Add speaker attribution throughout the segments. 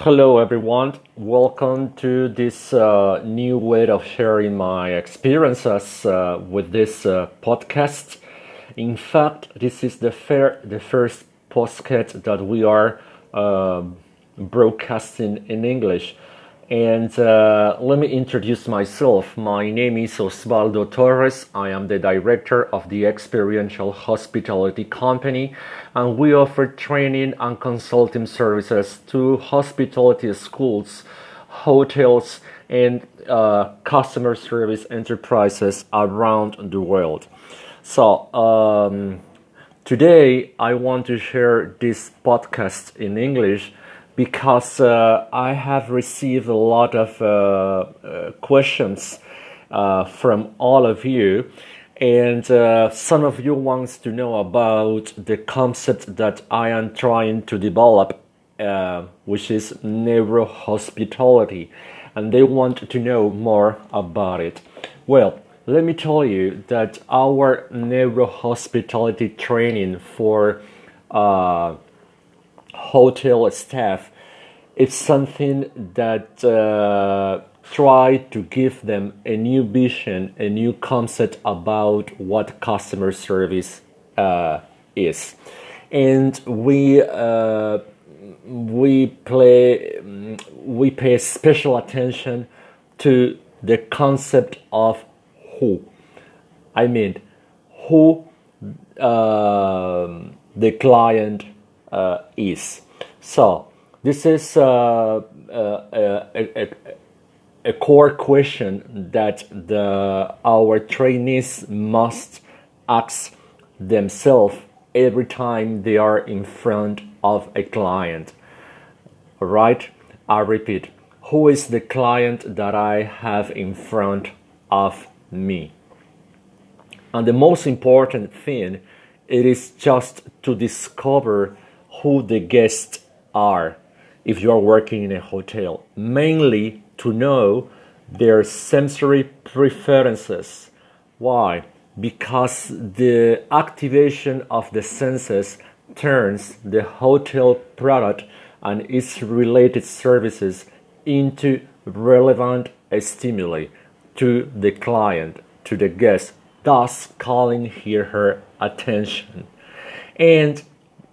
Speaker 1: Hello, everyone. Welcome to this uh, new way of sharing my experiences uh, with this uh, podcast. In fact, this is the fair, the first podcast that we are um, broadcasting in English. And uh, let me introduce myself. My name is Osvaldo Torres. I am the director of the Experiential Hospitality Company, and we offer training and consulting services to hospitality schools, hotels, and uh, customer service enterprises around the world. So, um, today I want to share this podcast in English because uh, I have received a lot of uh, uh, questions uh, from all of you, and uh, some of you wants to know about the concept that I am trying to develop, which is neuro hospitality, and they want to know more about it. Well, let me tell you that our neuro hospitality training for hotel staff it's something that uh, try to give them a new vision a new concept about what customer service uh, is. And we uh, we play we pay special attention to the concept of who. I mean who um, the client is so this is uh, uh, a, a, a, core question that the, our trainees must ask themselves every time they are in front of a client. Right? I repeat, who is the client that I have in front of me? And the most important thing, it is just to discover who the guests are if you are working in a hotel, mainly to know their sensory preferences. Why? Because the activation of the senses turns the hotel product and its related services into relevant stimuli to the client, to the guest, thus calling here her attention. And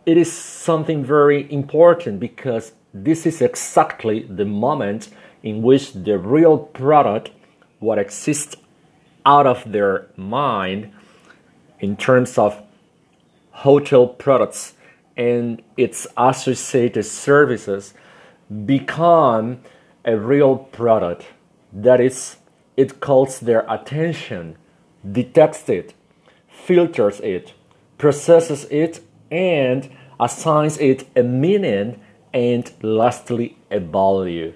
Speaker 1: it is something very important because this is exactly the moment in which the real product, what exists out of their mind in terms of hotel products and its associated services, become a real product. That is, it calls their attention, detects it, filters it, processes it, and assigns it a meaning and lastly a value.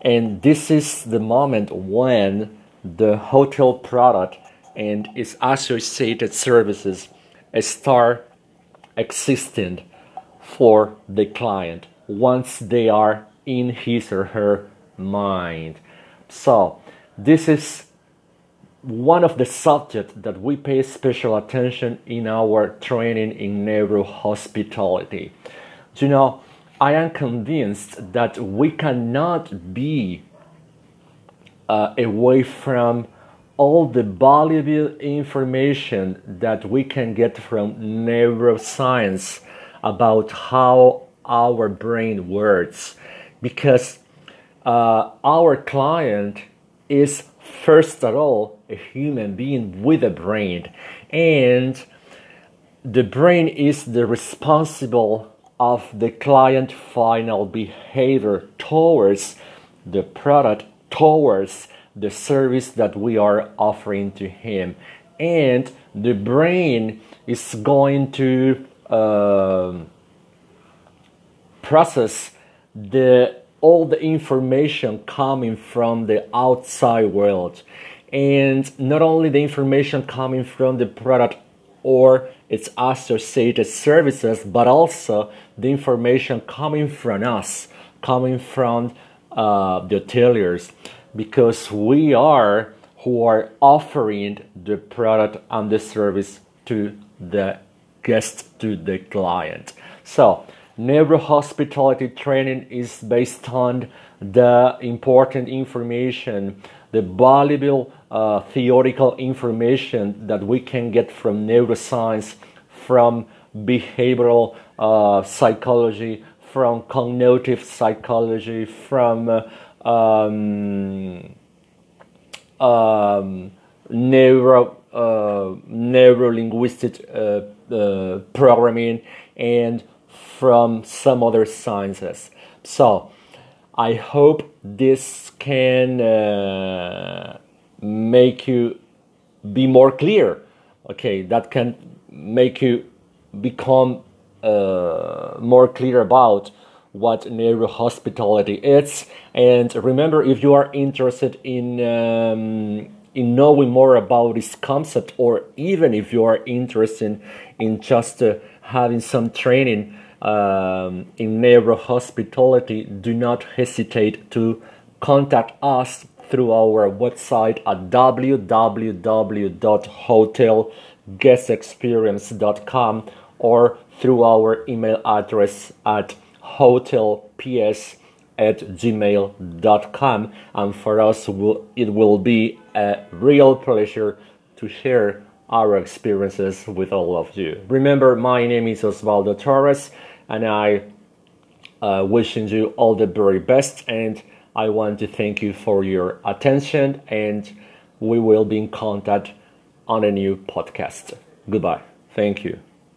Speaker 1: And this is the moment when the hotel product and its associated services start existing for the client once they are in his or her mind. So, this is one of the subjects that we pay special attention in our training in neuro hospitality. You know, I am convinced that we cannot be uh, away from all the valuable information that we can get from neuroscience about how our brain works because uh, our client is first of all a human being with a brain and the brain is the responsible of the client final behavior towards the product, towards the service that we are offering to him. And the brain is going to uh, process the all the information coming from the outside world and not only the information coming from the product or its associated services, but also the information coming from us, coming from uh, the hoteliers, because we are who are offering the product and the service to the guest, to the client. So neurohospitality training is based on the important information, the valuable uh, theoretical information that we can get from neuroscience, from behavioral uh, psychology, from cognitive psychology, from uh, um, um, neuro uh, neuro linguistic uh, uh, programming and from some other sciences. So I hope this can uh, make you be more clear. Okay, that can make you become uh, more clear about what neurohospitality is. And remember, if you are interested in um, in knowing more about this concept, or even if you are interested in just uh, having some training um, in neurohospitality, do not hesitate to contact us through our website at www.hotelguestexperience.com or through our email address at hotelps at gmail.com. And for us, it will be a real pleasure to share our experiences with all of you. Remember, my name is Osvaldo Torres, and I uh, wishing you all the very best. And I want to thank you for your attention, and we will be in contact on a new podcast. Goodbye. Thank you.